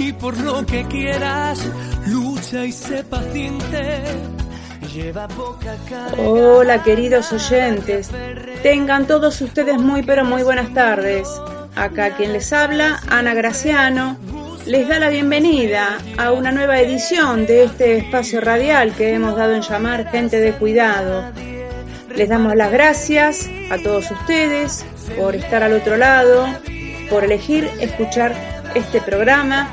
y por lo que quieras, lucha y sé paciente. Lleva poca carga, Hola queridos oyentes, tengan todos ustedes muy pero muy buenas tardes. Acá quien les habla, Ana Graciano, les da la bienvenida a una nueva edición de este espacio radial que hemos dado en llamar Gente de Cuidado. Les damos las gracias a todos ustedes por estar al otro lado, por elegir escuchar este programa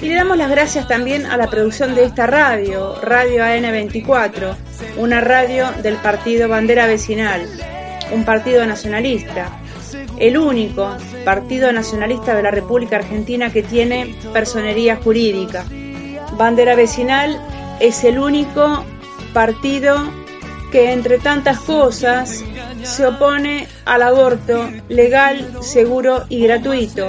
y le damos las gracias también a la producción de esta radio, Radio AN24, una radio del partido Bandera Vecinal, un partido nacionalista, el único partido nacionalista de la República Argentina que tiene personería jurídica. Bandera Vecinal es el único partido que entre tantas cosas se opone al aborto legal, seguro y gratuito.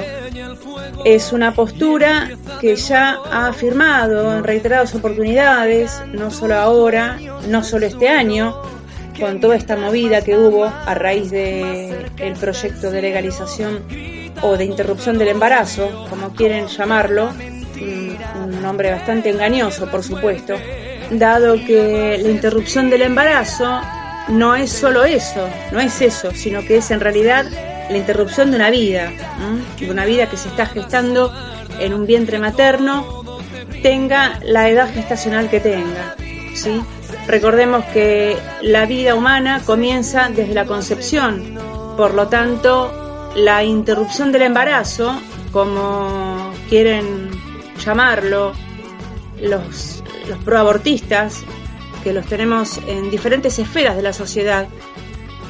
Es una postura que ya ha afirmado en reiteradas oportunidades, no solo ahora, no solo este año, con toda esta movida que hubo a raíz del el proyecto de legalización o de interrupción del embarazo, como quieren llamarlo, un nombre bastante engañoso, por supuesto, dado que la interrupción del embarazo no es solo eso, no es eso, sino que es en realidad la interrupción de una vida, de una vida que se está gestando en un vientre materno, tenga la edad gestacional que tenga. ¿sí? Recordemos que la vida humana comienza desde la concepción, por lo tanto, la interrupción del embarazo, como quieren llamarlo los, los proabortistas, que los tenemos en diferentes esferas de la sociedad,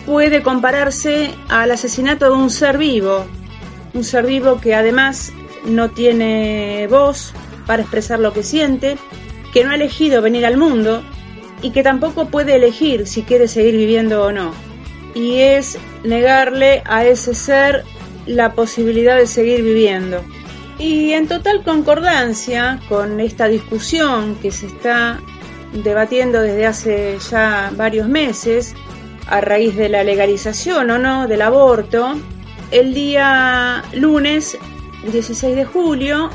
puede compararse al asesinato de un ser vivo, un ser vivo que además no tiene voz para expresar lo que siente, que no ha elegido venir al mundo y que tampoco puede elegir si quiere seguir viviendo o no. Y es negarle a ese ser la posibilidad de seguir viviendo. Y en total concordancia con esta discusión que se está debatiendo desde hace ya varios meses a raíz de la legalización o no del aborto, el día lunes 16 de julio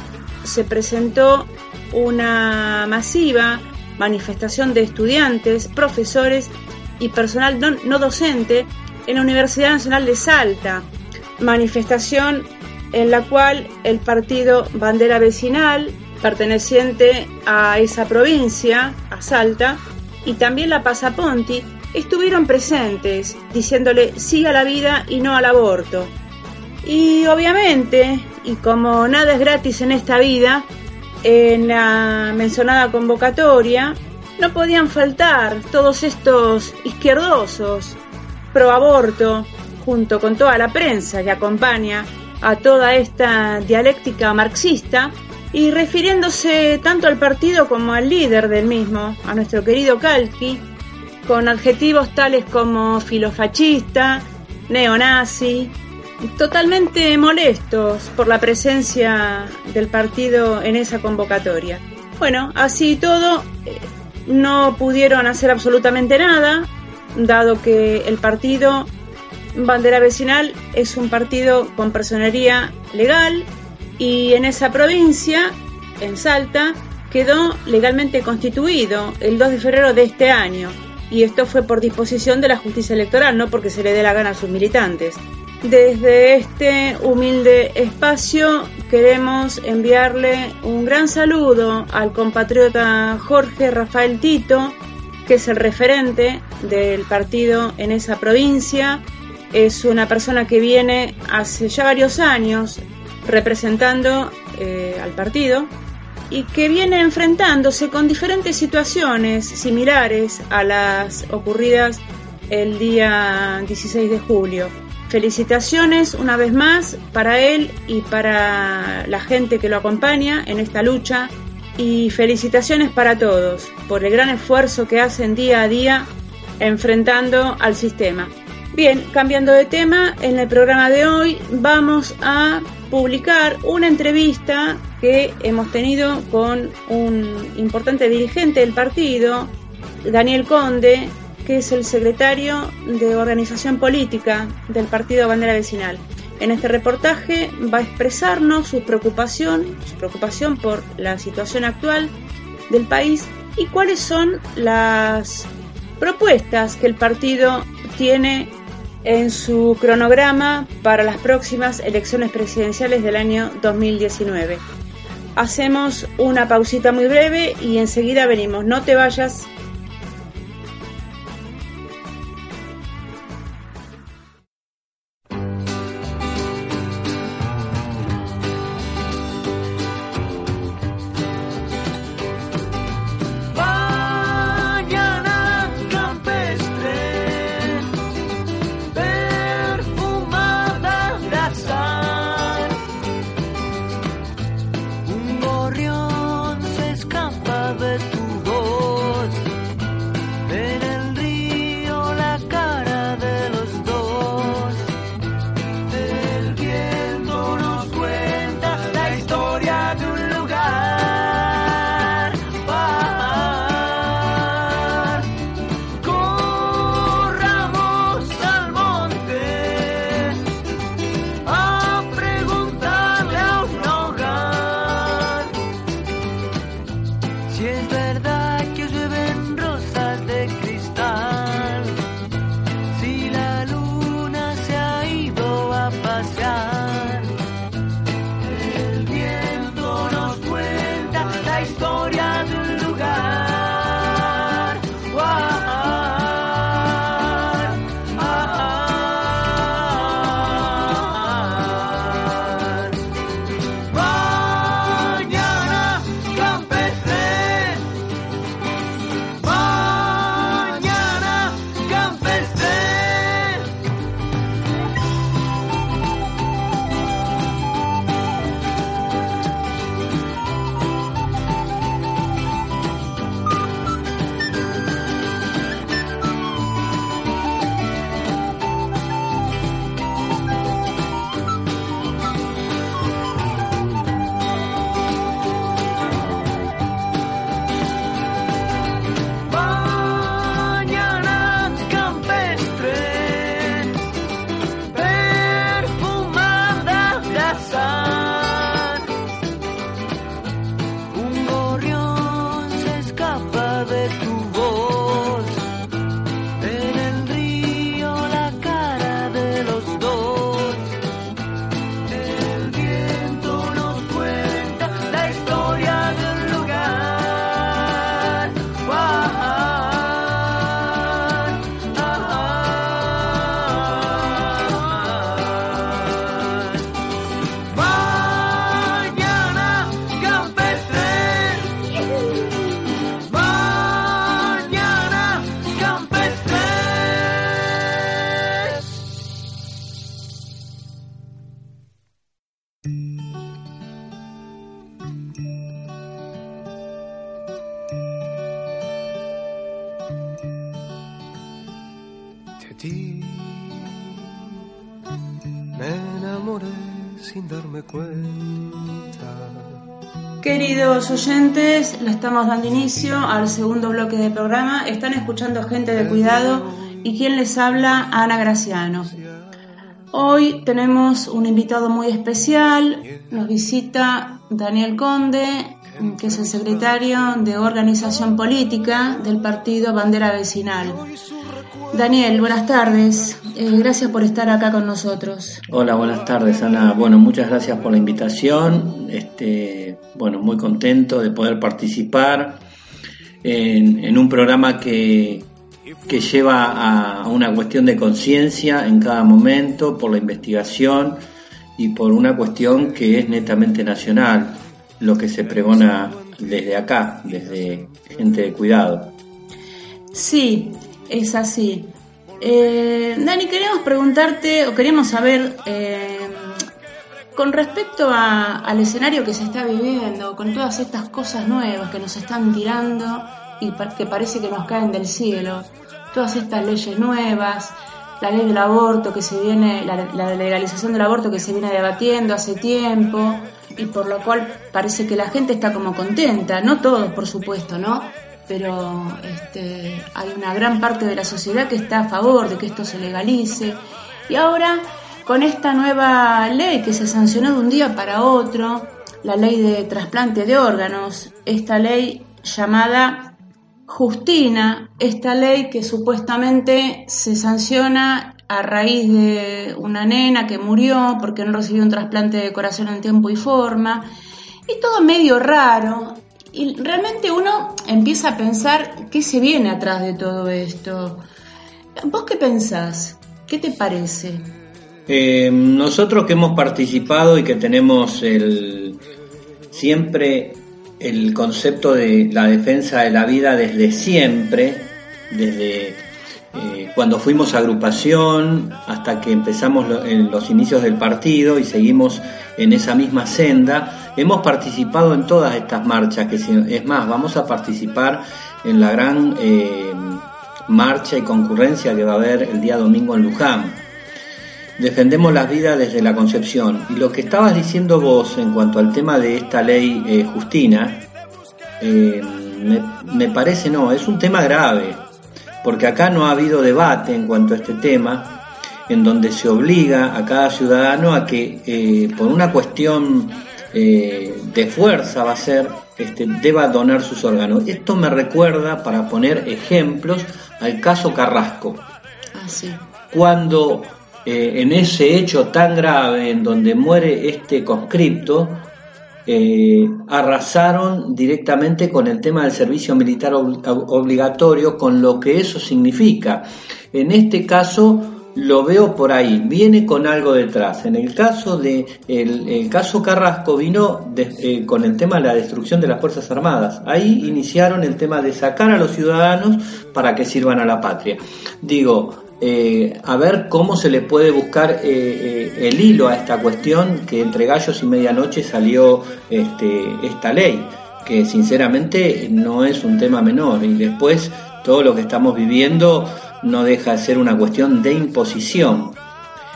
se presentó una masiva manifestación de estudiantes, profesores y personal no, docente en la Universidad Nacional de Salta. Manifestación en la cual el partido Bandera Vecinal, perteneciente a esa provincia, a Salta, y también la Pasaponti, estuvieron presentes, diciéndole sí a la vida y no al aborto. Y obviamente, y como nada es gratis en esta vida, en la mencionada convocatoria no podían faltar todos estos izquierdosos pro aborto, junto con toda la prensa que acompaña a toda esta dialéctica marxista y refiriéndose tanto al partido como al líder del mismo, a nuestro querido Kalki, con adjetivos tales como filofachista, neonazi, totalmente molestos por la presencia del partido en esa convocatoria. Bueno, así todo, eh, no pudieron hacer absolutamente nada, dado que el partido Bandera Vecinal es un partido con personería legal y en esa provincia, en Salta, quedó legalmente constituido el 2 de febrero de este año. Y esto fue por disposición de la justicia electoral, no porque se le dé la gana a sus militantes. Desde este humilde espacio queremos enviarle un gran saludo al compatriota Jorge Rafael Tito, que es el referente del partido en esa provincia. Es una persona que viene hace ya varios años representando eh, al partido y que viene enfrentándose con diferentes situaciones similares a las ocurridas el día 16 de julio. Felicitaciones una vez más para él y para la gente que lo acompaña en esta lucha y felicitaciones para todos por el gran esfuerzo que hacen día a día enfrentando al sistema. Bien, cambiando de tema, en el programa de hoy vamos a publicar una entrevista que hemos tenido con un importante dirigente del partido, Daniel Conde, que es el secretario de organización política del Partido Bandera Vecinal. En este reportaje va a expresarnos su preocupación, su preocupación por la situación actual del país y cuáles son las propuestas que el partido tiene en su cronograma para las próximas elecciones presidenciales del año 2019. Hacemos una pausita muy breve y enseguida venimos. No te vayas. Oyentes, le estamos dando inicio al segundo bloque del programa. Están escuchando gente de cuidado y quien les habla, Ana Graciano. Hoy tenemos un invitado muy especial, nos visita Daniel Conde, que es el secretario de organización política del partido Bandera Vecinal. Daniel, buenas tardes. Eh, gracias por estar acá con nosotros. Hola, buenas tardes, Ana. Bueno, muchas gracias por la invitación. Este, bueno, muy contento de poder participar en, un programa que, que lleva a una cuestión de conciencia en cada momento por la investigación y por una cuestión que es netamente nacional, lo que se pregona desde acá, desde gente de cuidado. Sí, es así. Eh, Dani, queremos preguntarte o queremos saber eh, con respecto al escenario que se está viviendo, con todas estas cosas nuevas que nos están tirando y que parece que nos caen del cielo, todas estas leyes nuevas, la ley del aborto que se viene, la, la legalización del aborto que se viene debatiendo hace tiempo y por lo cual parece que la gente está como contenta, no todos por supuesto, ¿no? Pero este, hay una gran parte de la sociedad que está a favor de que esto se legalice. Y ahora, con esta nueva ley que se sancionó de un día para otro, la ley de trasplante de órganos, esta ley llamada Justina, esta ley que supuestamente se sanciona a raíz de una nena que murió porque no recibió un trasplante de corazón en tiempo y forma, y todo medio raro, y realmente uno empieza a pensar qué se viene atrás de todo esto. ¿Vos qué pensás? ¿Qué te parece? Eh, nosotros que hemos participado y que tenemos el, siempre el concepto de la defensa de la vida desde siempre, desde eh, cuando fuimos agrupación hasta que empezamos en los inicios del partido y seguimos en esa misma senda. Hemos participado en todas estas marchas, que es más, vamos a participar en la gran eh, marcha y concurrencia que va a haber el día domingo en Luján. Defendemos la vida desde la concepción. Y lo que estabas diciendo vos en cuanto al tema de esta ley eh, Justina, me, me parece no, es un tema grave porque acá no ha habido debate en cuanto a este tema, en donde se obliga a cada ciudadano a que eh, por una cuestión eh, de fuerza va a ser, este, deba donar sus órganos. Esto me recuerda, para poner ejemplos, al caso Carrasco. Ah, Cuando eh, en ese hecho tan grave en donde muere este conscripto, eh, arrasaron directamente con el tema del servicio militar obligatorio, con lo que eso significa. En este caso lo veo por ahí, viene con algo detrás. En el caso de el, caso Carrasco vino eh, con el tema de la destrucción de las Fuerzas Armadas. Ahí iniciaron el tema de sacar a los ciudadanos para que sirvan a la patria. Digo, eh, a ver cómo se le puede buscar eh, eh, el hilo a esta cuestión que entre gallos y medianoche salió este, esta ley, que sinceramente no es un tema menor y después todo lo que estamos viviendo no deja de ser una cuestión de imposición.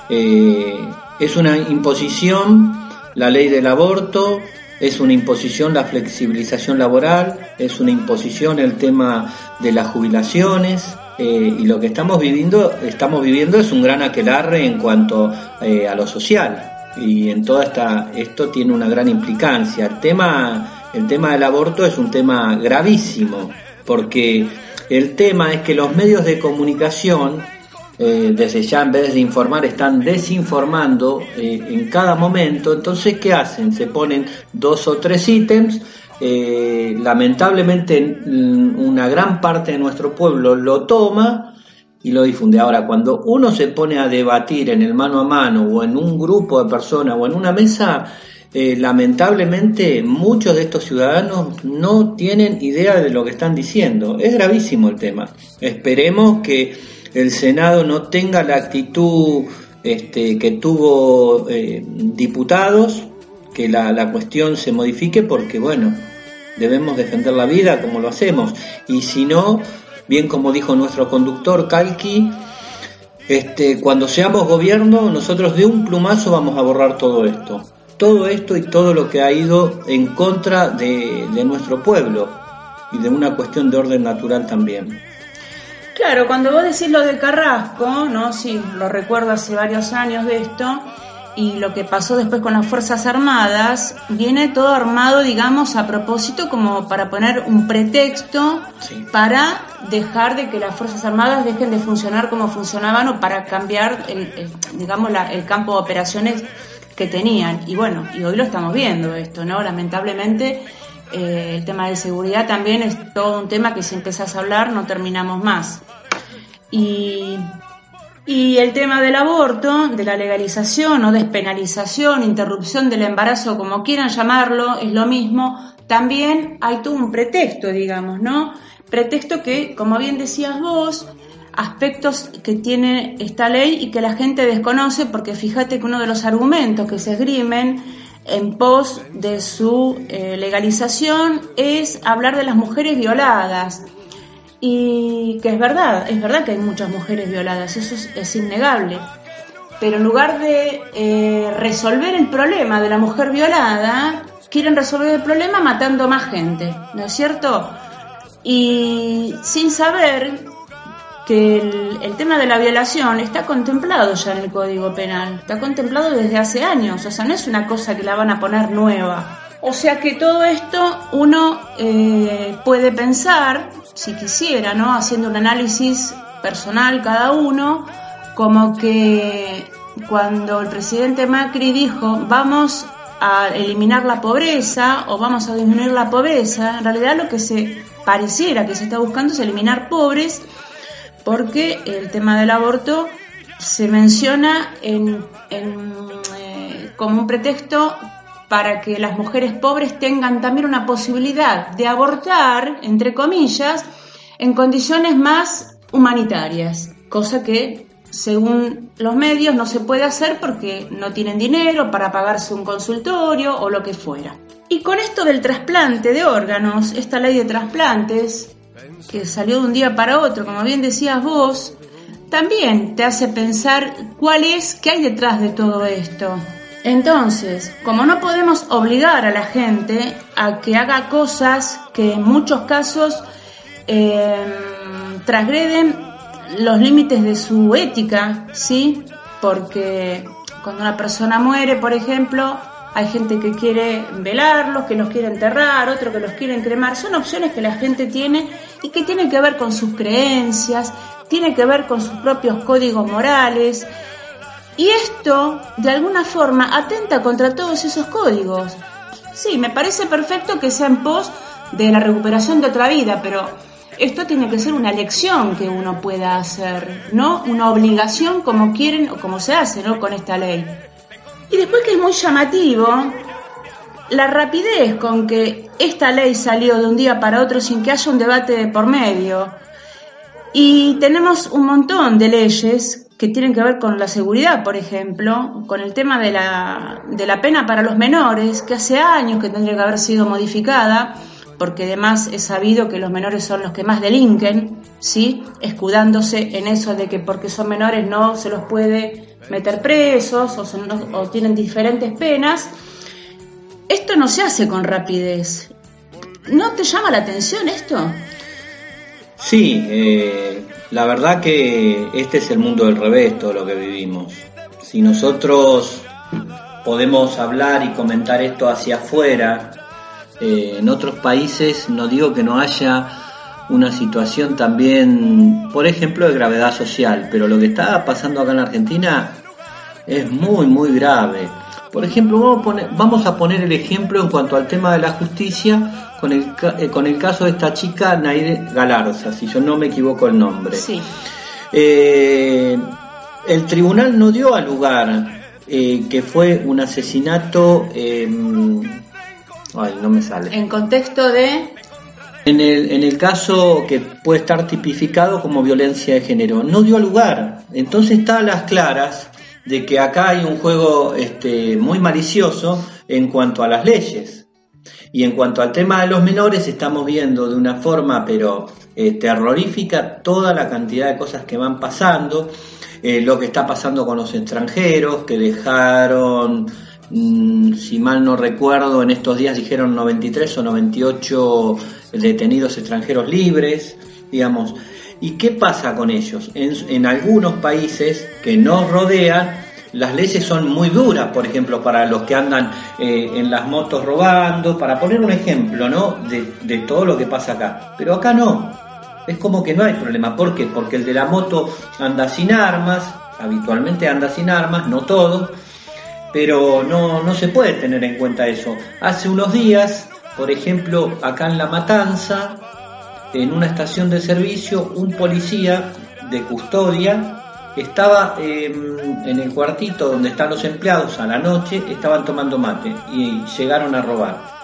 es una imposición la ley del aborto, es una imposición la flexibilización laboral, es una imposición el tema de las jubilaciones, eh, y lo que estamos viviendo, estamos viviendo es un gran aquelarre en cuanto eh, a lo social y en toda esta esto tiene una gran implicancia. El tema el tema del aborto es un tema gravísimo porque el tema es que los medios de comunicación eh, desde ya en vez de informar están desinformando en cada momento. Entonces, ¿qué hacen? Se ponen dos o tres ítems eh, lamentablemente una gran parte de nuestro pueblo lo toma y lo difunde. Ahora, cuando uno se pone a debatir en el mano a mano o en un grupo de personas o en una mesa, eh, lamentablemente muchos de estos ciudadanos no tienen idea de lo que están diciendo. Es gravísimo el tema. Esperemos que el Senado no tenga la actitud este, que tuvo eh, diputados, que la cuestión se modifique porque, bueno, debemos defender la vida como lo hacemos. Y si no, bien como dijo nuestro conductor Kalki, este, cuando seamos gobierno, nosotros de un plumazo vamos a borrar todo esto. Todo esto y todo lo que ha ido en contra de, de nuestro pueblo y de una cuestión de orden natural también. Claro, cuando vos decís lo de Carrasco, ¿no? Sí, lo recuerdo hace varios años de esto, y lo que pasó después con las Fuerzas Armadas, viene todo armado, digamos, a propósito como para poner un pretexto para dejar de que las Fuerzas Armadas dejen de funcionar como funcionaban o para cambiar, el, digamos, el campo de operaciones que tenían. Y bueno, y hoy lo estamos viendo esto, ¿no? Lamentablemente eh, el tema de seguridad también es todo un tema que si empezás a hablar no terminamos más. Y y el tema del aborto, de la legalización o despenalización, interrupción del embarazo, como quieran llamarlo, es lo mismo. También hay todo un pretexto, digamos, ¿no? Pretexto que, como bien decías vos, aspectos que tiene esta ley y que la gente desconoce, porque fíjate que uno de los argumentos que se esgrimen en pos de su eh, legalización es hablar de las mujeres violadas y que es verdad, es verdad que hay muchas mujeres violadas, eso es, innegable. Pero en lugar de eh, resolver el problema de la mujer violada, quieren resolver el problema matando más gente, ¿no es cierto? Y sin saber que el, el, tema de la violación está contemplado ya en el Código Penal, está contemplado desde hace años, o sea, no es una cosa que la van a poner nueva. O sea que todo esto uno eh, puede pensar, si quisiera, ¿no? Haciendo un análisis personal cada uno, como que cuando el presidente Macri dijo vamos a eliminar la pobreza o vamos a disminuir la pobreza, en realidad lo que se pareciera que se está buscando es eliminar pobres porque el tema del aborto se menciona en, eh, como un pretexto para que las mujeres pobres tengan también una posibilidad de abortar, entre comillas, en condiciones más humanitarias, cosa que según los medios no se puede hacer porque no tienen dinero para pagarse un consultorio o lo que fuera. Y con esto del trasplante de órganos, esta ley de trasplantes, que salió de un día para otro, como bien decías vos, también te hace pensar cuál es, qué hay detrás de todo esto. Entonces, como no podemos obligar a la gente a que haga cosas que en muchos casos em, transgreden los límites de su ética, ¿sí? Porque cuando una persona muere, por ejemplo, hay gente que quiere velarlos, que los quiere enterrar, otro que los quiere cremar. Son opciones que la gente tiene y que tienen que ver con sus creencias, tienen que ver con sus propios códigos morales. Y esto, de alguna forma, atenta contra todos esos códigos. Sí, me parece perfecto que sea en pos de la recuperación de otra vida, pero esto tiene que ser una elección que uno pueda hacer, no una obligación como quieren o como se hace, ¿no? Con esta ley. Y después que es muy llamativo, la rapidez con que esta ley salió de un día para otro sin que haya un debate por medio. Y tenemos un montón de leyes que tienen que ver con la seguridad, por ejemplo, con el tema de la, de la pena para los menores, que hace años que tendría que haber sido modificada, porque además es sabido que los menores son los que más delinquen, ¿sí? escudándose en eso de que porque son menores no se los puede meter presos o, son, o tienen diferentes penas. Esto no se hace con rapidez. ¿No te llama la atención esto? Sí, eh, la verdad que este es el mundo del revés, todo lo que vivimos. Si nosotros podemos hablar y comentar esto hacia afuera, eh, en otros países no digo que no haya una situación también, por ejemplo, de gravedad social, pero lo que está pasando acá en Argentina es muy, muy grave. Por ejemplo, vamos a, poner, vamos a poner el ejemplo en cuanto al tema de la justicia con el, eh, con el caso de esta chica Naide Galarza, si yo no me equivoco el nombre. Sí. Eh, el tribunal no dio a lugar eh, que fue un asesinato. Em, ay, no me sale. En contexto de. En el, en el caso que puede estar tipificado como violencia de género, no dio lugar. Entonces está a las claras de que acá hay un juego este, muy malicioso en cuanto a las leyes. Y en cuanto al tema de los menores, estamos viendo de una forma pero eh, terrorífica toda la cantidad de cosas que van pasando, eh, lo que está pasando con los extranjeros, que dejaron, mm, si mal no recuerdo, en estos días dijeron 93 o 98 detenidos extranjeros libres, digamos. ¿Y qué pasa con ellos? En, algunos países que nos rodean, las leyes son muy duras, por ejemplo, para los que andan eh, en las motos robando, para poner un ejemplo, ¿no? De, todo lo que pasa acá. Pero acá no. Es como que no hay problema. ¿Por qué? Porque el de la moto anda sin armas, habitualmente anda sin armas, no todo, pero no, no se puede tener en cuenta eso. Hace unos días, por ejemplo, acá en La Matanza, en una estación de servicio, un policía de custodia estaba em, en el cuartito donde están los empleados a la noche, estaban tomando mate y llegaron a robar.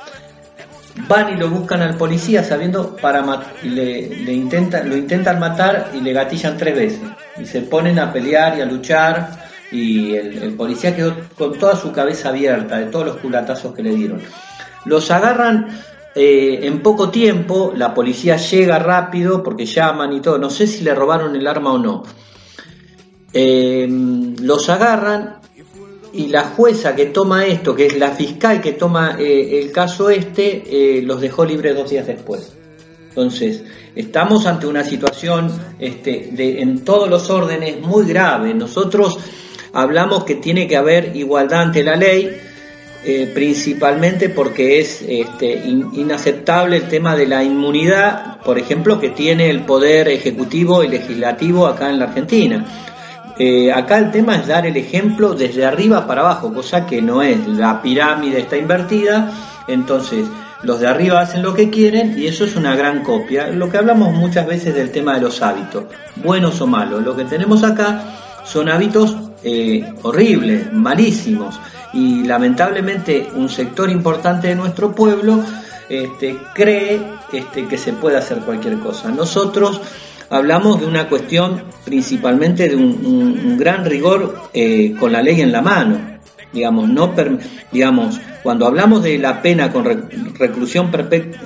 Van y lo buscan al policía sabiendo para le, le intentan, lo intentan matar y le gatillan tres veces. Y se ponen a pelear y a luchar y el, policía quedó con toda su cabeza abierta de todos los culatazos que le dieron. Los agarran eh, en poco tiempo, la policía llega rápido porque llaman y todo, no sé si le robaron el arma o no. Eh, los agarran y la jueza que toma esto, que es la fiscal que toma eh, el caso este, los dejó libres dos días después. Entonces, estamos ante una situación este, de, en todos los órdenes muy grave. Nosotros hablamos que tiene que haber igualdad ante la ley, eh, principalmente porque es este, inaceptable el tema de la inmunidad, por ejemplo, que tiene el poder ejecutivo y legislativo acá en la Argentina. Eh, acá el tema es dar el ejemplo desde arriba para abajo, cosa que no es. La pirámide está invertida, entonces los de arriba hacen lo que quieren y eso es una gran copia. Lo que hablamos muchas veces del tema de los hábitos, buenos o malos. Lo que tenemos acá son hábitos eh, horribles, malísimos y lamentablemente un sector importante de nuestro pueblo este, cree este, que se puede hacer cualquier cosa. Nosotros hablamos de una cuestión principalmente de un, gran rigor eh, con la ley en la mano. Digamos, no digamos, cuando hablamos de la pena con reclusión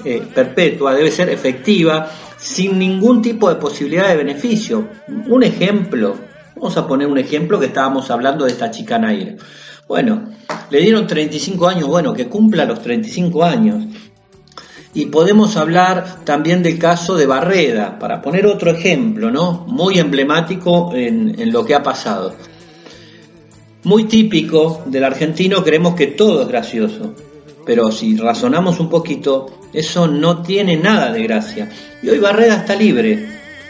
eh, perpetua debe ser efectiva sin ningún tipo de posibilidad de beneficio. Un ejemplo, vamos a poner un ejemplo que estábamos hablando de esta chica Naira. Bueno, le dieron 35 años, bueno, que cumpla los 35 años. Y podemos hablar también del caso de Barreda, para poner otro ejemplo, ¿no? Muy emblemático en, lo que ha pasado. Muy típico del argentino, creemos que todo es gracioso. Pero si razonamos un poquito, eso no tiene nada de gracia. Y hoy Barreda está libre.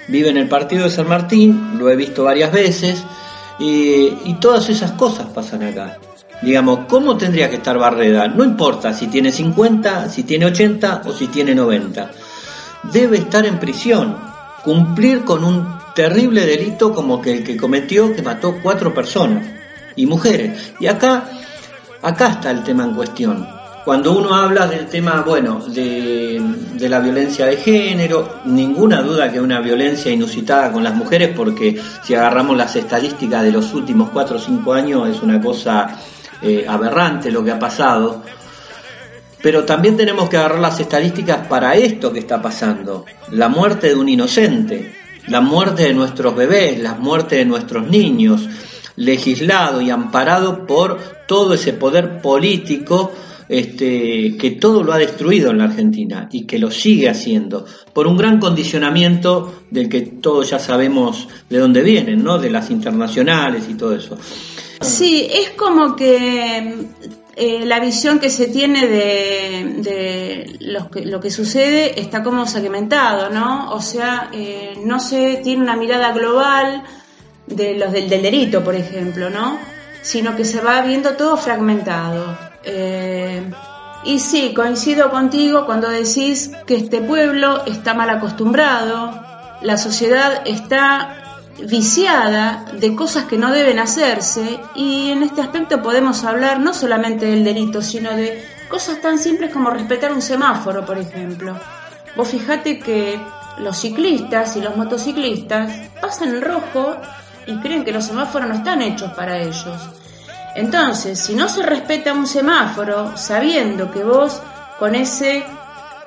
Vive en el partido de San Martín, lo he visto varias veces, y, y todas esas cosas pasan acá. Digamos, ¿cómo tendría que estar Barreda? No importa si tiene 50, si tiene 80 o si tiene 90. Debe estar en prisión, cumplir con un terrible delito como que el que cometió que mató cuatro personas y mujeres. Y acá, acá está el tema en cuestión. Cuando uno habla del tema, bueno, de, de, la violencia de género, ninguna duda que una violencia inusitada con las mujeres, porque si agarramos las estadísticas de los últimos cuatro o cinco años es una cosa eh, aberrante lo que ha pasado, pero también tenemos que agarrar las estadísticas para esto que está pasando, la muerte de un inocente, la muerte de nuestros bebés, la muerte de nuestros niños, legislado y amparado por todo ese poder político este, que todo lo ha destruido en la Argentina y que lo sigue haciendo por un gran condicionamiento del que todos ya sabemos de dónde vienen, ¿no? de las internacionales y todo eso. Sí, es como que eh, la visión que se tiene de, lo, que, lo, que, sucede está como segmentado, ¿no? O sea, eh, no se tiene una mirada global de los del, delito, por ejemplo, ¿no? Sino que se va viendo todo fragmentado. Eh, y sí, coincido contigo cuando decís que este pueblo está mal acostumbrado, la sociedad está viciada de cosas que no deben hacerse y en este aspecto podemos hablar no solamente del delito, sino de cosas tan simples como respetar un semáforo, por ejemplo. Vos fijate que los ciclistas y los motociclistas pasan el rojo y creen que los semáforos no están hechos para ellos. Entonces, si no se respeta un semáforo, sabiendo que vos con ese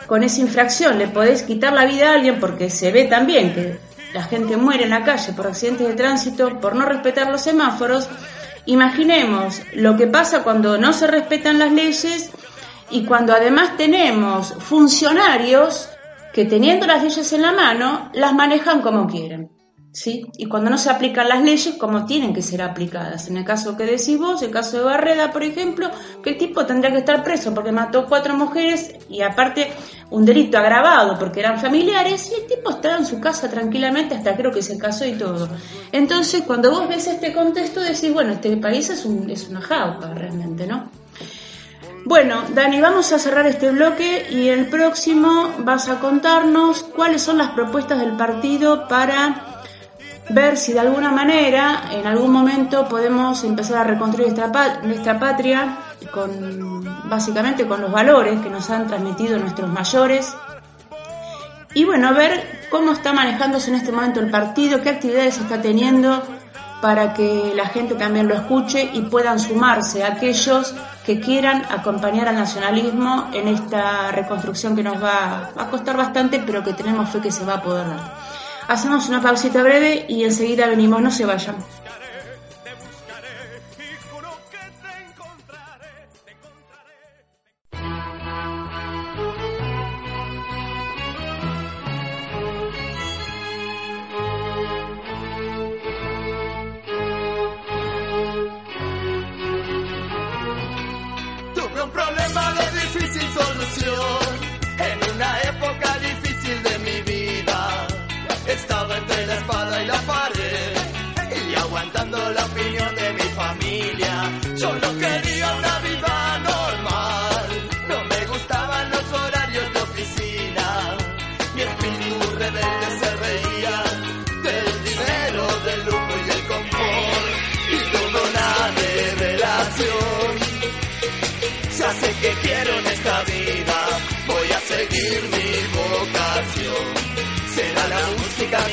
con esa infracción le podés quitar la vida a alguien porque se ve también que la gente muere en la calle por accidentes de tránsito, por no respetar los semáforos, imaginemos lo que pasa cuando no se respetan las leyes y cuando además tenemos funcionarios que teniendo las leyes en la mano las manejan como quieren. ¿sí? Y cuando no se aplican las leyes como tienen que ser aplicadas. En el caso que decís vos, el caso de Barreda, por ejemplo, que el tipo tendría que estar preso porque mató cuatro mujeres y aparte un delito agravado porque eran familiares y el tipo estaba en su casa tranquilamente hasta creo que se casó y todo. Entonces, cuando vos ves este contexto, decís, bueno, este país es, un, es una jaupa realmente, ¿no? Bueno, Dani, vamos a cerrar este bloque y el próximo vas a contarnos cuáles son las propuestas del partido para ver si de alguna manera en algún momento podemos empezar a reconstruir nuestra, nuestra patria con básicamente con los valores que nos han transmitido nuestros mayores y bueno, ver cómo está manejándose en este momento el partido, qué actividades está teniendo para que la gente también lo escuche y puedan sumarse aquellos que quieran acompañar al nacionalismo en esta reconstrucción que nos va a costar bastante, pero que tenemos fe que se va a poder dar. Hacemos una pausita breve y enseguida venimos, no se vayan.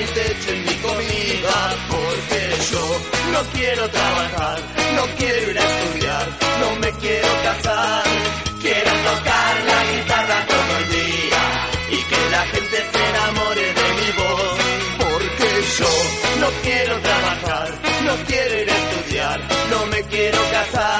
Mi techo y mi comida, porque yo no quiero trabajar, no quiero ir a estudiar, no me quiero casar, quiero tocar la guitarra todo el día y que la gente se enamore de mi voz, porque yo no quiero trabajar, no quiero ir a estudiar, no me quiero casar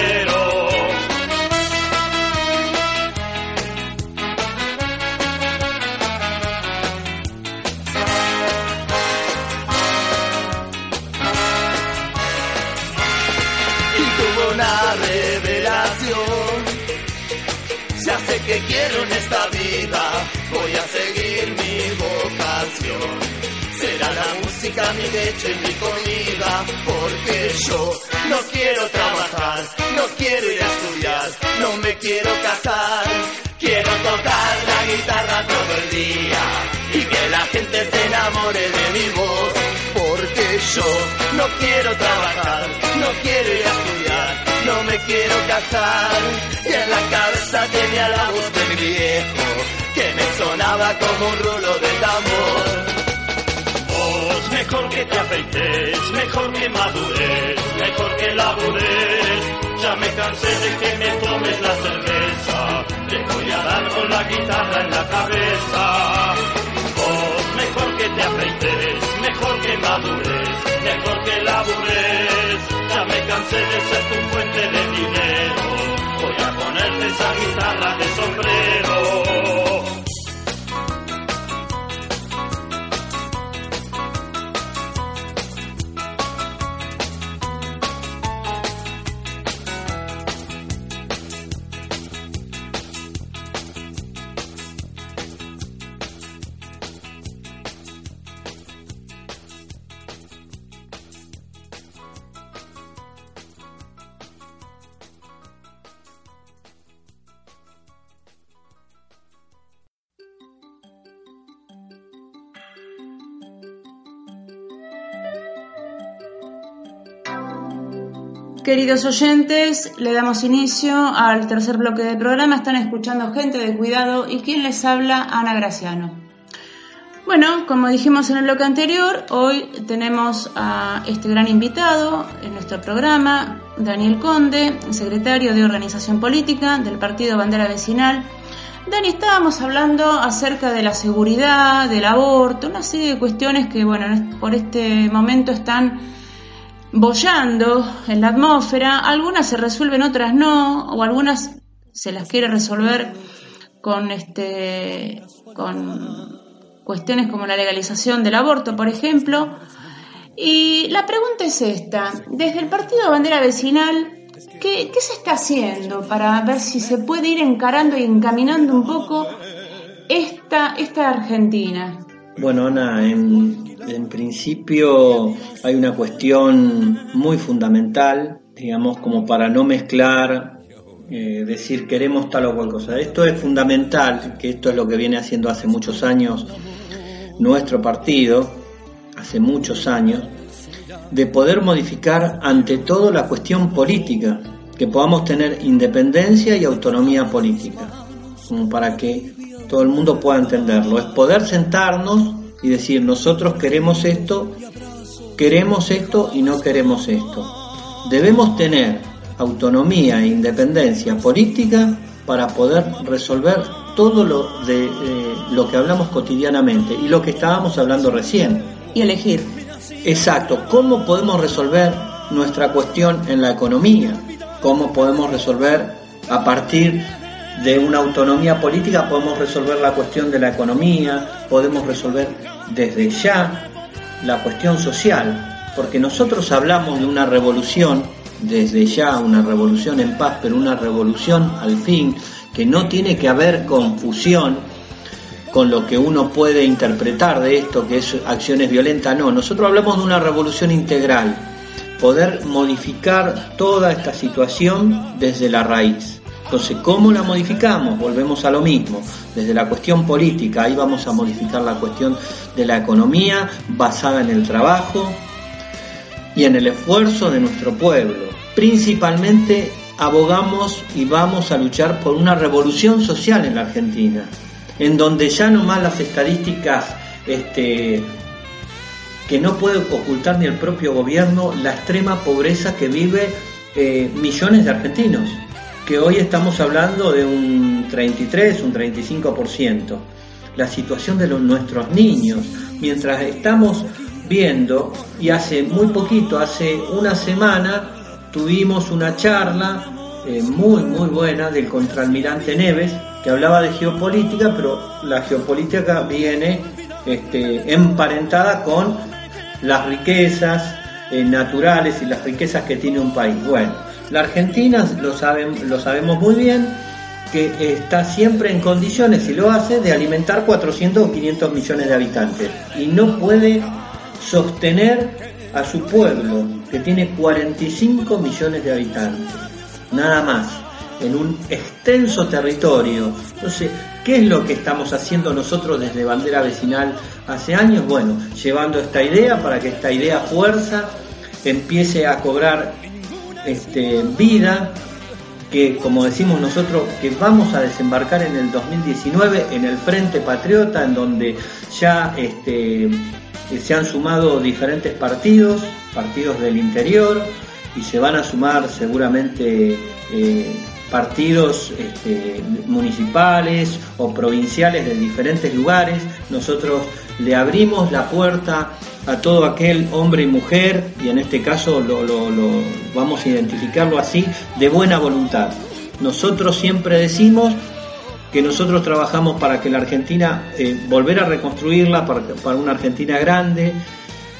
Voy a seguir mi vocación. Será la música mi leche y mi comida, porque yo no quiero trabajar, no quiero ir a estudiar, no me quiero casar. Quiero tocar la guitarra todo el día y que la gente se enamore de mi voz, porque yo no quiero trabajar, no quiero ir a estudiar no me quiero casar. Y en la cabeza tenía la voz de mi viejo, que me sonaba como un rulo de tambor. Vos mejor que te afeites, mejor que madures, mejor que labures. Ya me cansé de que me tomes la cerveza, te voy a dar con la guitarra en la cabeza. Vos mejor que te afeites, mejor que madures, mejor que labures me cansé de ser tu fuente de dinero. Voy a ponerte esa guitarra Queridos oyentes, le damos inicio al tercer bloque del programa. Están escuchando Gente de Cuidado y quien les habla, Ana Graciano. Bueno, como dijimos en el bloque anterior, hoy tenemos a este gran invitado en nuestro programa, Daniel Conde, secretario de Organización Política del Partido Bandera Vecinal. Dani, estábamos hablando acerca de la seguridad, del aborto, una serie de cuestiones que, bueno, por este momento están bollando en la atmósfera. Algunas se resuelven, otras no, o algunas se las quiere resolver con este con cuestiones como la legalización del aborto, por ejemplo. Y la pregunta es esta, desde el Partido Bandera Vecinal, ¿qué, se está haciendo para ver si se puede ir encarando y encaminando un poco esta, esta Argentina? Bueno, Ana, en, principio hay una cuestión muy fundamental, digamos, como para no mezclar eh, decir queremos tal o cual cosa. Esto es fundamental, que esto es lo que viene haciendo hace muchos años nuestro partido, hace muchos años, de poder modificar ante todo la cuestión política, que podamos tener independencia y autonomía política, como para que todo el mundo pueda entenderlo. Es poder sentarnos y decir nosotros queremos esto, queremos esto y no queremos esto. Debemos tener autonomía e independencia política para poder resolver todo lo de eh, lo que hablamos cotidianamente y lo que estábamos hablando recién. Y elegir. Exacto, ¿cómo podemos resolver nuestra cuestión en la economía? ¿Cómo podemos resolver a partir de una autonomía política, podemos resolver la cuestión de la economía, podemos resolver desde ya la cuestión social? Porque nosotros hablamos de una revolución desde ya una revolución en paz, pero una revolución al fin, que no tiene que haber confusión con lo que uno puede interpretar de esto, que es acciones violentas, no, nosotros hablamos de una revolución integral, poder modificar toda esta situación desde la raíz. Entonces, ¿cómo la modificamos? Volvemos a lo mismo. Desde la cuestión política, ahí vamos a modificar la cuestión de la economía basada en el trabajo y en el esfuerzo de nuestro pueblo principalmente abogamos y vamos a luchar por una revolución social en la Argentina, en donde ya no más las estadísticas este, que no puede ocultar ni el propio gobierno, la extrema pobreza que vive eh, millones de argentinos, que hoy estamos hablando de un 33, un 35%. La situación de nuestros niños, mientras estamos viendo, y hace muy poquito, hace una semana, tuvimos una charla eh, muy, muy buena del contraalmirante Neves, que hablaba de geopolítica, pero la geopolítica viene este, emparentada con las riquezas eh, naturales y las riquezas que tiene un país. Bueno, la Argentina, lo, sabemos muy bien, que está siempre en condiciones, y lo hace, de alimentar 400 o 500 millones de habitantes. Y no puede sostener a su pueblo, que tiene 45 millones de habitantes, nada más, en un extenso territorio. Entonces, ¿qué es lo que estamos haciendo nosotros desde Bandera Vecinal hace años? Bueno, llevando esta idea para que esta idea fuerza empiece a cobrar este, vida, que como decimos nosotros, que vamos a desembarcar en el 2019 en el Frente Patriota, en donde ya este, se han sumado diferentes partidos, partidos del interior, y se van a sumar seguramente eh, partidos este, municipales o provinciales de diferentes lugares. Nosotros le abrimos la puerta a todo aquel hombre y mujer, y en este caso lo, vamos a identificarlo así, de buena voluntad. Nosotros siempre decimos que nosotros trabajamos para que la Argentina, eh, volver a reconstruirla para, para, una Argentina grande.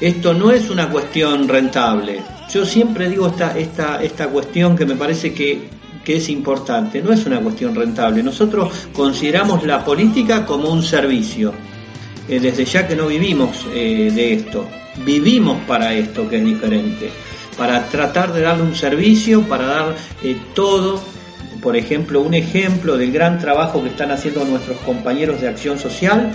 Esto no es una cuestión rentable. Yo siempre digo esta, esta, esta cuestión que me parece que, que es importante. No es una cuestión rentable. Nosotros consideramos la política como un servicio. Eh, desde ya que no vivimos eh, de esto. Vivimos para esto que es diferente. Para tratar de darle un servicio, para dar todo por ejemplo, un ejemplo del gran trabajo que están haciendo nuestros compañeros de acción social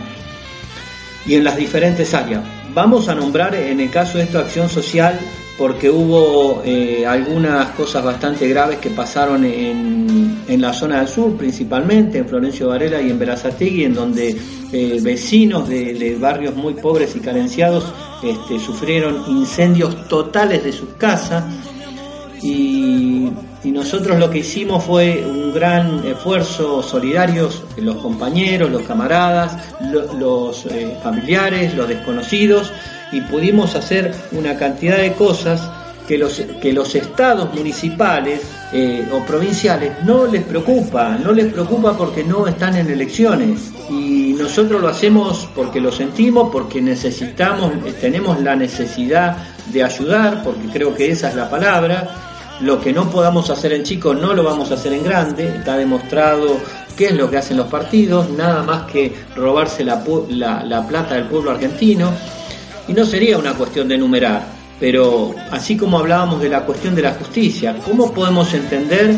y en las diferentes áreas. Vamos a nombrar, en el caso de esta acción social, porque hubo eh, algunas cosas bastante graves que pasaron en, en, la zona del sur, principalmente en Florencio Varela y en Verazategui, en donde eh, vecinos de, barrios muy pobres y carenciados este, sufrieron incendios totales de sus casas. Y, nosotros lo que hicimos fue un gran esfuerzo solidario, los compañeros, los camaradas, los eh, familiares, los desconocidos, y pudimos hacer una cantidad de cosas que los, que los estados municipales eh, o provinciales no les preocupa, no les preocupa porque no están en elecciones. Y nosotros lo hacemos porque lo sentimos, porque necesitamos, eh, tenemos la necesidad de ayudar, porque creo que esa es la palabra. Lo que no podamos hacer en chico no lo vamos a hacer en grande, está demostrado qué es lo que hacen los partidos, nada más que robarse la, la, la plata del pueblo argentino. Y no sería una cuestión de numerar, pero así como hablábamos de la cuestión de la justicia, ¿cómo podemos entender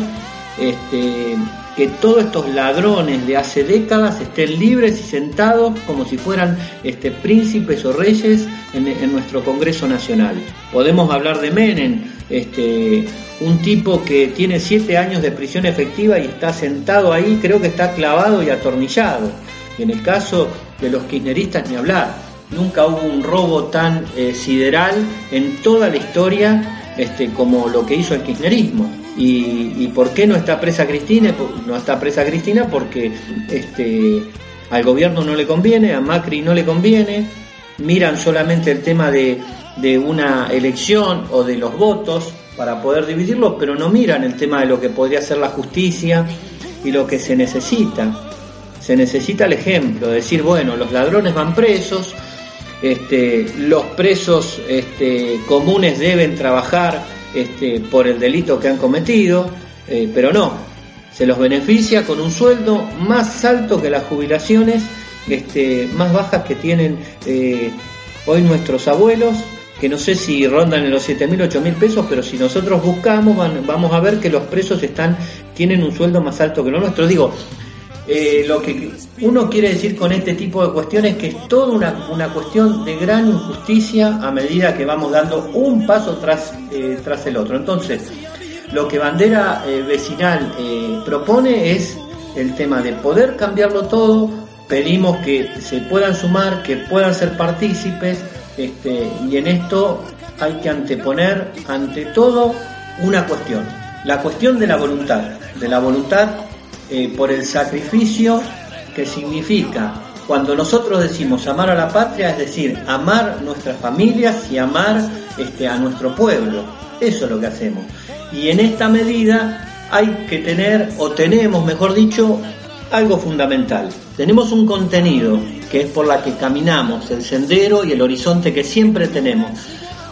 este, que todos estos ladrones de hace décadas estén libres y sentados como si fueran este, príncipes o reyes en, nuestro Congreso Nacional? Podemos hablar de Menem, este, un tipo que tiene siete años de prisión efectiva y está sentado ahí, creo que está clavado y atornillado. Y en el caso de los kirchneristas ni hablar nunca hubo un robo tan eh, sideral en toda la historia este, como lo que hizo el kirchnerismo. Y, por qué no está presa Cristina? No está presa Cristina porque este, al gobierno no le conviene, a Macri no le conviene, miran solamente el tema de, de una elección o de los votos para poder dividirlos, pero no miran el tema de lo que podría ser la justicia y lo que se necesita. Se necesita el ejemplo, decir, bueno, los ladrones van presos, este, los presos este, comunes deben trabajar este, por el delito que han cometido, eh, pero no, se los beneficia con un sueldo más alto que las jubilaciones este, más bajas que tienen eh, hoy nuestros abuelos, que no sé si rondan en los 7 mil, 8 mil pesos, pero si nosotros buscamos vamos a ver que los presos están, tienen un sueldo más alto que los nuestros. Digo, eh, lo que uno quiere decir con este tipo de cuestiones es que es toda una, cuestión de gran injusticia a medida que vamos dando un paso tras, eh, tras el otro. Entonces, lo que Bandera eh, Vecinal propone es el tema de poder cambiarlo todo, pedimos que se puedan sumar, que puedan ser partícipes, este, y en esto hay que anteponer ante todo una cuestión, la cuestión de la voluntad, de la voluntad eh, por el sacrificio que significa cuando nosotros decimos amar a la patria, es decir, amar nuestras familias y amar este, a nuestro pueblo. Eso es lo que hacemos. Y en esta medida hay que tener, o tenemos, mejor dicho, algo fundamental. Tenemos un contenido que es por la que caminamos, el sendero y el horizonte que siempre tenemos.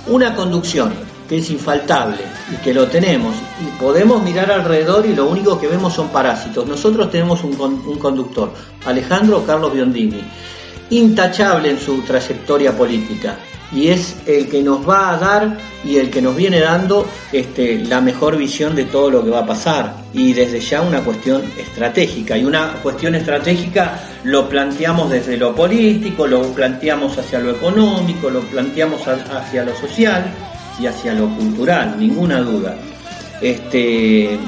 Una conducción que es infaltable y que lo tenemos. Y podemos mirar alrededor y lo único que vemos son parásitos. Nosotros tenemos un, un conductor, Alejandro Carlos Biondini, intachable en su trayectoria política. Y es el que nos va a dar y el que nos viene dando este, la mejor visión de todo lo que va a pasar. Y desde ya una cuestión estratégica. Y una cuestión estratégica lo planteamos desde lo político, lo planteamos hacia lo económico, lo planteamos hacia lo social y hacia lo cultural, ninguna duda. Este,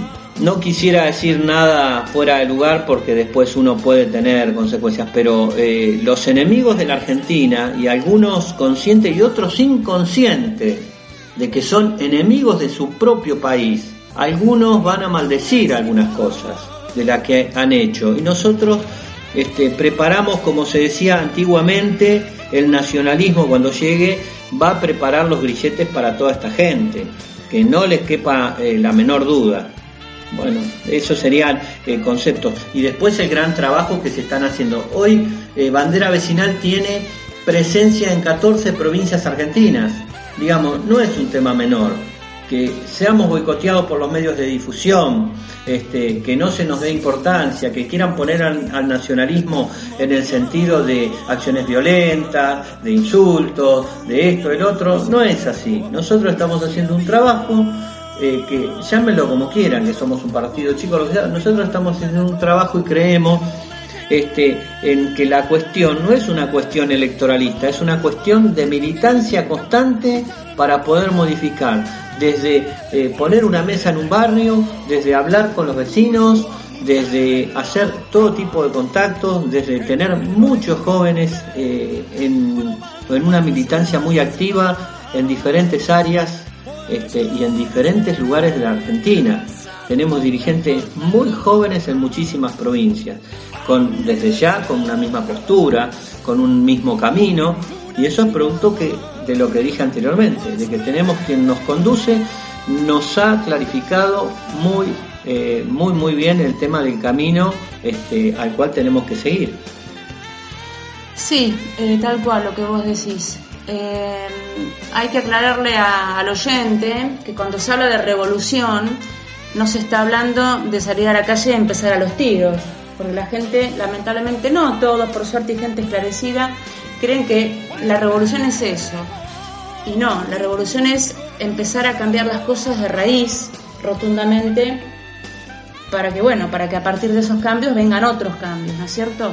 no quisiera decir nada fuera de lugar porque después uno puede tener consecuencias, pero eh, los enemigos de la Argentina y algunos conscientes y otros inconscientes de que son enemigos de su propio país, algunos van a maldecir algunas cosas de las que han hecho y nosotros este, preparamos, como se decía antiguamente, el nacionalismo cuando llegue va a preparar los grilletes para toda esta gente, que no les quepa eh, la menor duda. Bueno, eso serían eh, conceptos. Y después el gran trabajo que se están haciendo. Hoy eh, Bandera Vecinal tiene presencia en 14 provincias argentinas. Digamos, no es un tema menor que seamos boicoteados por los medios de difusión, este, que no se nos dé importancia, que quieran poner al, nacionalismo en el sentido de acciones violentas, de insultos, de esto, el otro, no es así. Nosotros estamos haciendo un trabajo eh, que llámenlo como quieran, que somos un partido chico, nosotros estamos haciendo un trabajo y creemos este, en que la cuestión no es una cuestión electoralista, es una cuestión de militancia constante para poder modificar, desde eh, poner una mesa en un barrio, desde hablar con los vecinos, desde hacer todo tipo de contactos, desde tener muchos jóvenes eh, en, una militancia muy activa en diferentes áreas este, y en diferentes lugares de la Argentina. Tenemos dirigentes muy jóvenes en muchísimas provincias, con, desde ya con una misma postura, con un mismo camino, y eso es producto que, de lo que dije anteriormente, de que tenemos quien nos conduce, nos ha clarificado muy eh, muy muy bien el tema del camino este, al cual tenemos que seguir. Sí, eh, tal cual lo que vos decís. Eh, hay que aclararle al oyente que cuando se habla de revolución no se está hablando de salir a la calle y empezar a los tiros, porque la gente, lamentablemente no todos, por suerte y gente esclarecida, creen que la revolución es eso. Y no, la revolución es empezar a cambiar las cosas de raíz rotundamente para que, bueno, para que a partir de esos cambios vengan otros cambios, ¿no es cierto?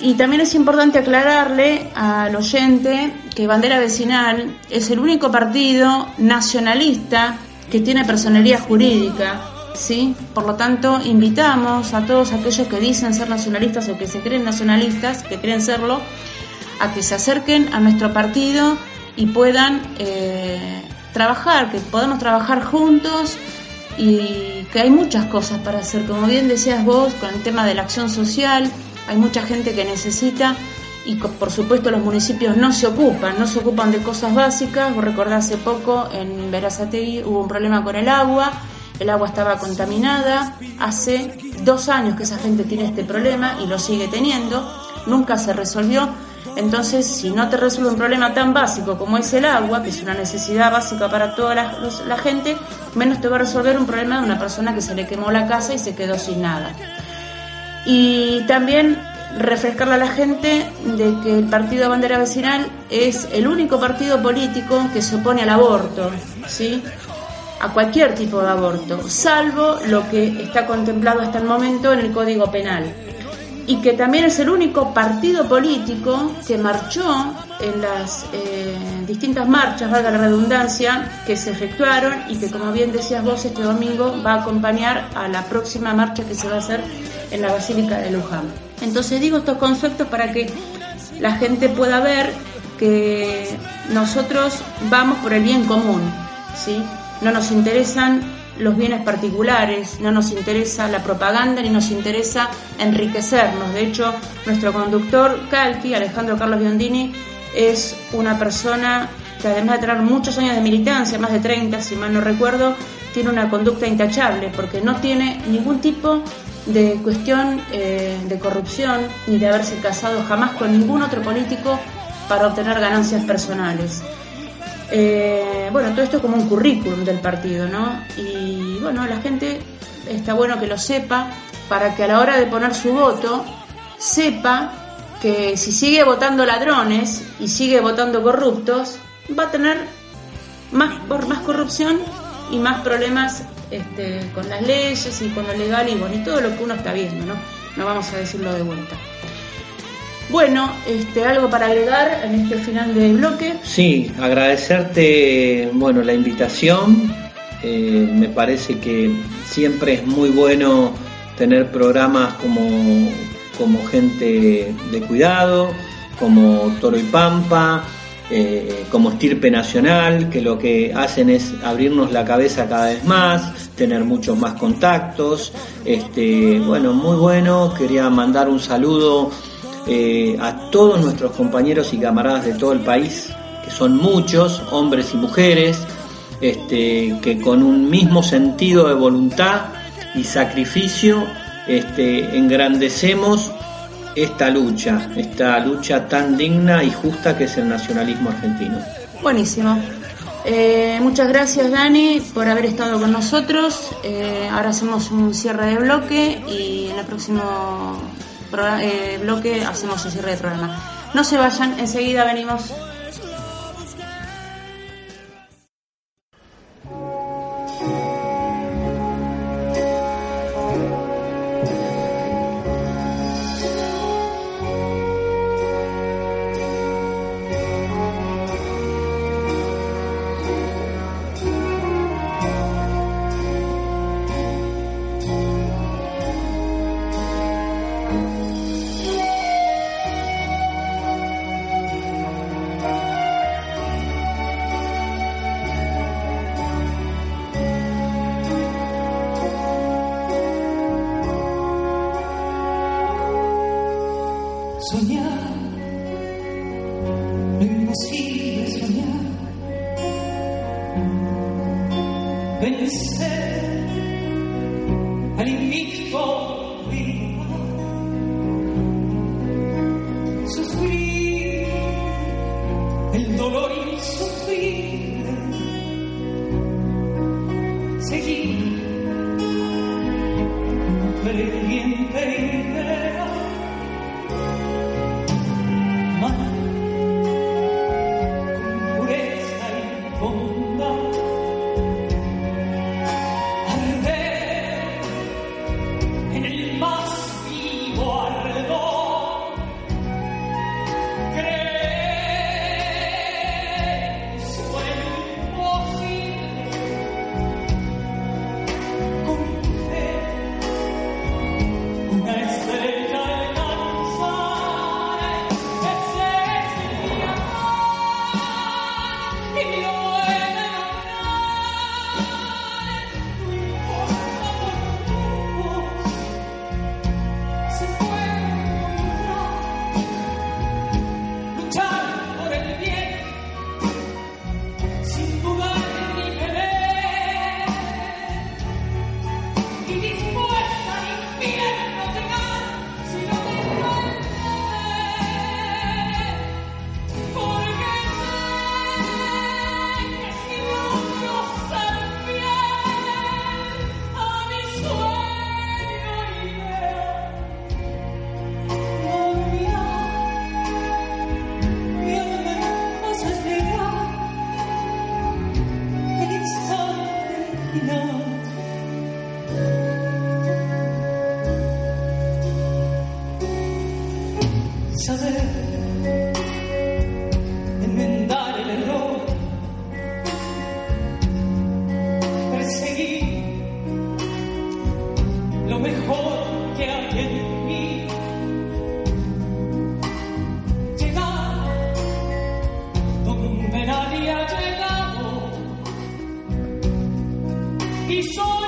Y también es importante aclararle al oyente que Bandera Vecinal es el único partido nacionalista que tiene personería jurídica, ¿sí? Por lo tanto, invitamos a todos aquellos que dicen ser nacionalistas o que se creen nacionalistas, que creen serlo, a que se acerquen a nuestro partido y puedan eh, trabajar, que podamos trabajar juntos y que hay muchas cosas para hacer. Como bien decías vos, con el tema de la acción social, hay mucha gente que necesita y por supuesto los municipios no se ocupan, no se ocupan de cosas básicas. Vos recordás hace poco en Verazategui hubo un problema con el agua, el agua estaba contaminada, hace dos años que esa gente tiene este problema y lo sigue teniendo, nunca se resolvió entonces, si no te resuelve un problema tan básico como es el agua, que es una necesidad básica para toda la, gente, menos te va a resolver un problema de una persona que se le quemó la casa y se quedó sin nada. Y también refrescarle a la gente de que el Partido Bandera Vecinal es el único partido político que se opone al aborto, ¿sí? a cualquier tipo de aborto, salvo lo que está contemplado hasta el momento en el Código Penal y que también es el único partido político que marchó en las eh, distintas marchas, valga la redundancia, que se efectuaron y que, como bien decías vos, este domingo va a acompañar a la próxima marcha que se va a hacer en la Basílica de Luján. Entonces digo estos conceptos para que la gente pueda ver que nosotros vamos por el bien común, ¿sí? No nos interesan los bienes particulares, no nos interesa la propaganda ni nos interesa enriquecernos. De hecho, nuestro conductor Calqui, Alejandro Carlos Biondini, es una persona que además de tener muchos años de militancia, más de 30 si mal no recuerdo, tiene una conducta intachable porque no tiene ningún tipo de cuestión eh, de corrupción ni de haberse casado jamás con ningún otro político para obtener ganancias personales. Eh, bueno, todo esto es como un currículum del partido, ¿no? Y bueno, la gente está bueno que lo sepa para que a la hora de poner su voto sepa que si sigue votando ladrones y sigue votando corruptos, va a tener más, más corrupción y más problemas este, con las leyes y con lo legal y bueno, y todo lo que uno está viendo, ¿no? No vamos a decirlo de vuelta. Bueno, este, algo para agregar en este final de bloque. Sí, agradecerte, bueno, la invitación. Eh, me parece que siempre es muy bueno tener programas como, como gente de cuidado, como Toro y Pampa, eh, como Estirpe Nacional, que lo que hacen es abrirnos la cabeza cada vez más, tener muchos más contactos. Este, bueno, muy bueno. Quería mandar un saludo eh, a todos nuestros compañeros y camaradas de todo el país, que son muchos, hombres y mujeres, este, que con un mismo sentido de voluntad y sacrificio este, engrandecemos esta lucha, esta lucha tan digna y justa que es el nacionalismo argentino. Buenísimo. Eh, muchas gracias Dani por haber estado con nosotros. Eh, ahora hacemos un cierre de bloque y en el próximo eh, bloque hacemos el cierre de programa. No se vayan, enseguida venimos. y soy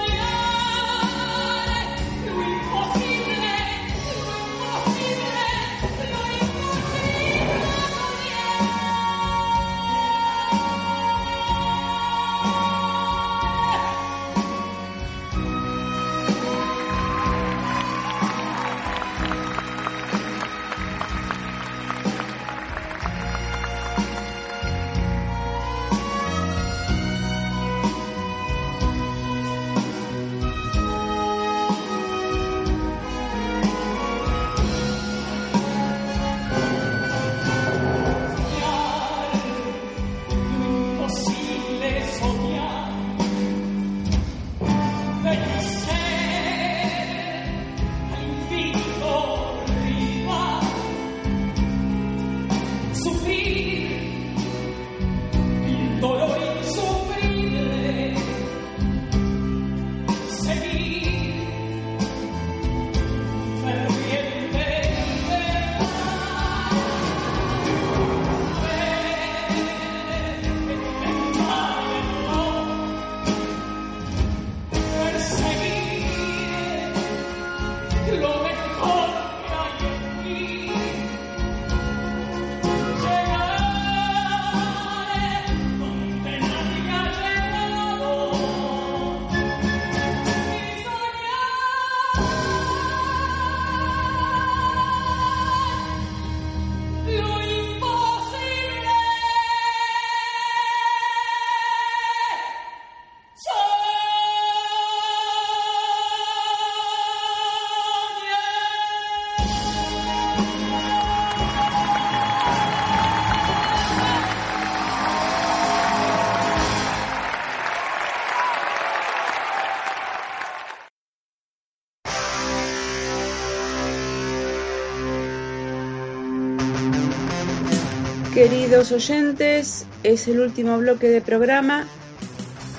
Queridos oyentes, es el último bloque de programa.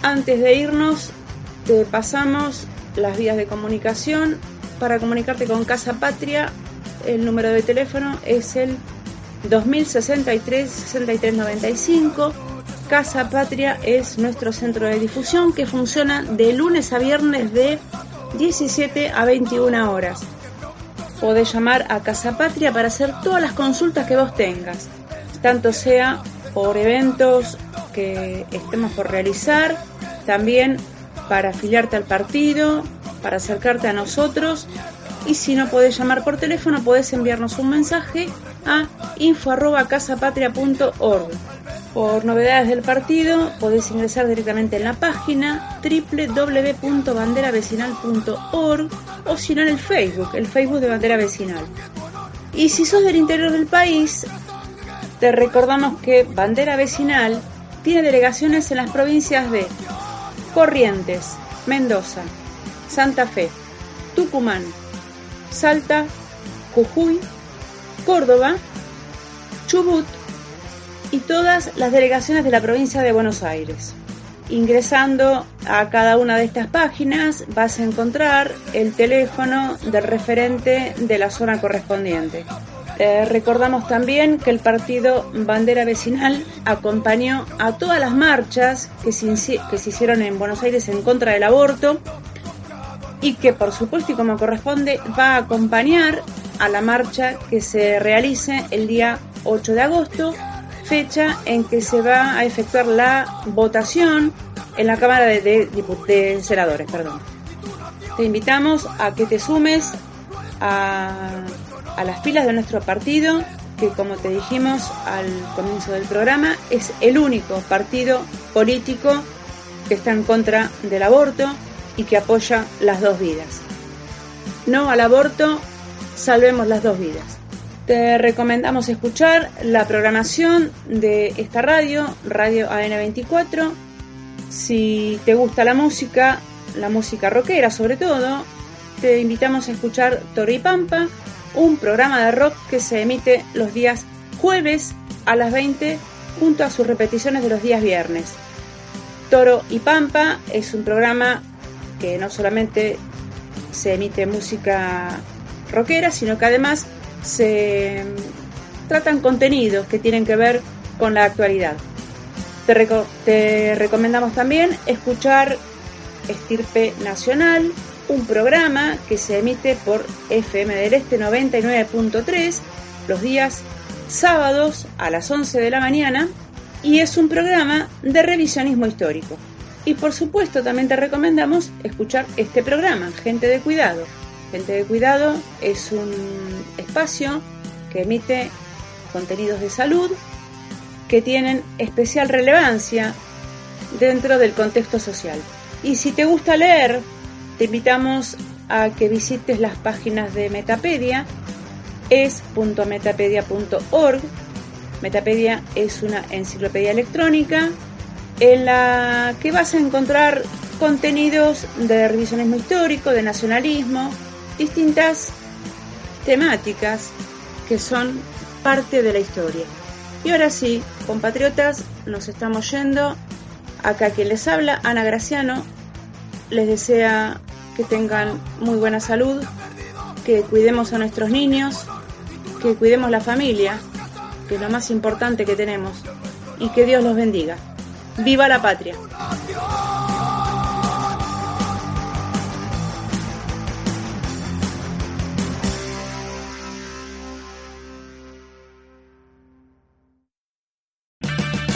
Antes de irnos, te pasamos las vías de comunicación. Para comunicarte con Casa Patria, el número de teléfono es el 2063-6395. Casa Patria es nuestro centro de difusión que funciona de lunes a viernes de 17 a 21 horas. podés llamar a Casa Patria para hacer todas las consultas que vos tengas, tanto sea por eventos que estemos por realizar, también para afiliarte al partido, para acercarte a nosotros y si no podés llamar por teléfono podés enviarnos un mensaje a info.casapatria.org. Por novedades del partido podés ingresar directamente en la página www.banderavecinal.org o si no en el Facebook, el Facebook de Bandera Vecinal. Y si sos del interior del país, te recordamos que Bandera Vecinal tiene delegaciones en las provincias de Corrientes, Mendoza, Santa Fe, Tucumán, Salta, Jujuy, Córdoba, Chubut y todas las delegaciones de la provincia de Buenos Aires. Ingresando a cada una de estas páginas vas a encontrar el teléfono del referente de la zona correspondiente. Recordamos también que el partido Bandera Vecinal acompañó a todas las marchas que se, que se hicieron en Buenos Aires en contra del aborto y que por supuesto y como corresponde va a acompañar a la marcha que se realice el día 8 de agosto, fecha en que se va a efectuar la votación en la Cámara de, Senadores. Perdón. Te invitamos a que te sumes a, a las filas de nuestro partido, que como te dijimos al comienzo del programa, es el único partido político que está en contra del aborto y que apoya las dos vidas. No al aborto, salvemos las dos vidas. Te recomendamos escuchar la programación de esta radio, Radio AN24. Si te gusta la música, la música rockera sobre todo, te invitamos a escuchar Torre y Pampa, un programa de rock que se emite los días jueves a las 20 junto a sus repeticiones de los días viernes. Toro y Pampa es un programa que no solamente se emite música rockera, sino que además se tratan contenidos que tienen que ver con la actualidad. Te, recomendamos también escuchar Estirpe Nacional, un programa que se emite por FM del Este 99.3 los días sábados a las 11 de la mañana y es un programa de revisionismo histórico. Y por supuesto también te recomendamos escuchar este programa, Gente de Cuidado. Gente de Cuidado es un espacio que emite contenidos de salud que tienen especial relevancia dentro del contexto social. Y si te gusta leer, te invitamos a que visites las páginas de Metapedia, es.metapedia.org. Metapedia es una enciclopedia electrónica en la que vas a encontrar contenidos de revisionismo histórico, de nacionalismo, distintas temáticas que son parte de la historia. Y ahora sí, compatriotas, nos estamos yendo. Acá quien les habla, Ana Graciano, les desea que tengan muy buena salud, que cuidemos a nuestros niños, que cuidemos la familia, que es lo más importante que tenemos, y que Dios los bendiga. ¡Viva la patria!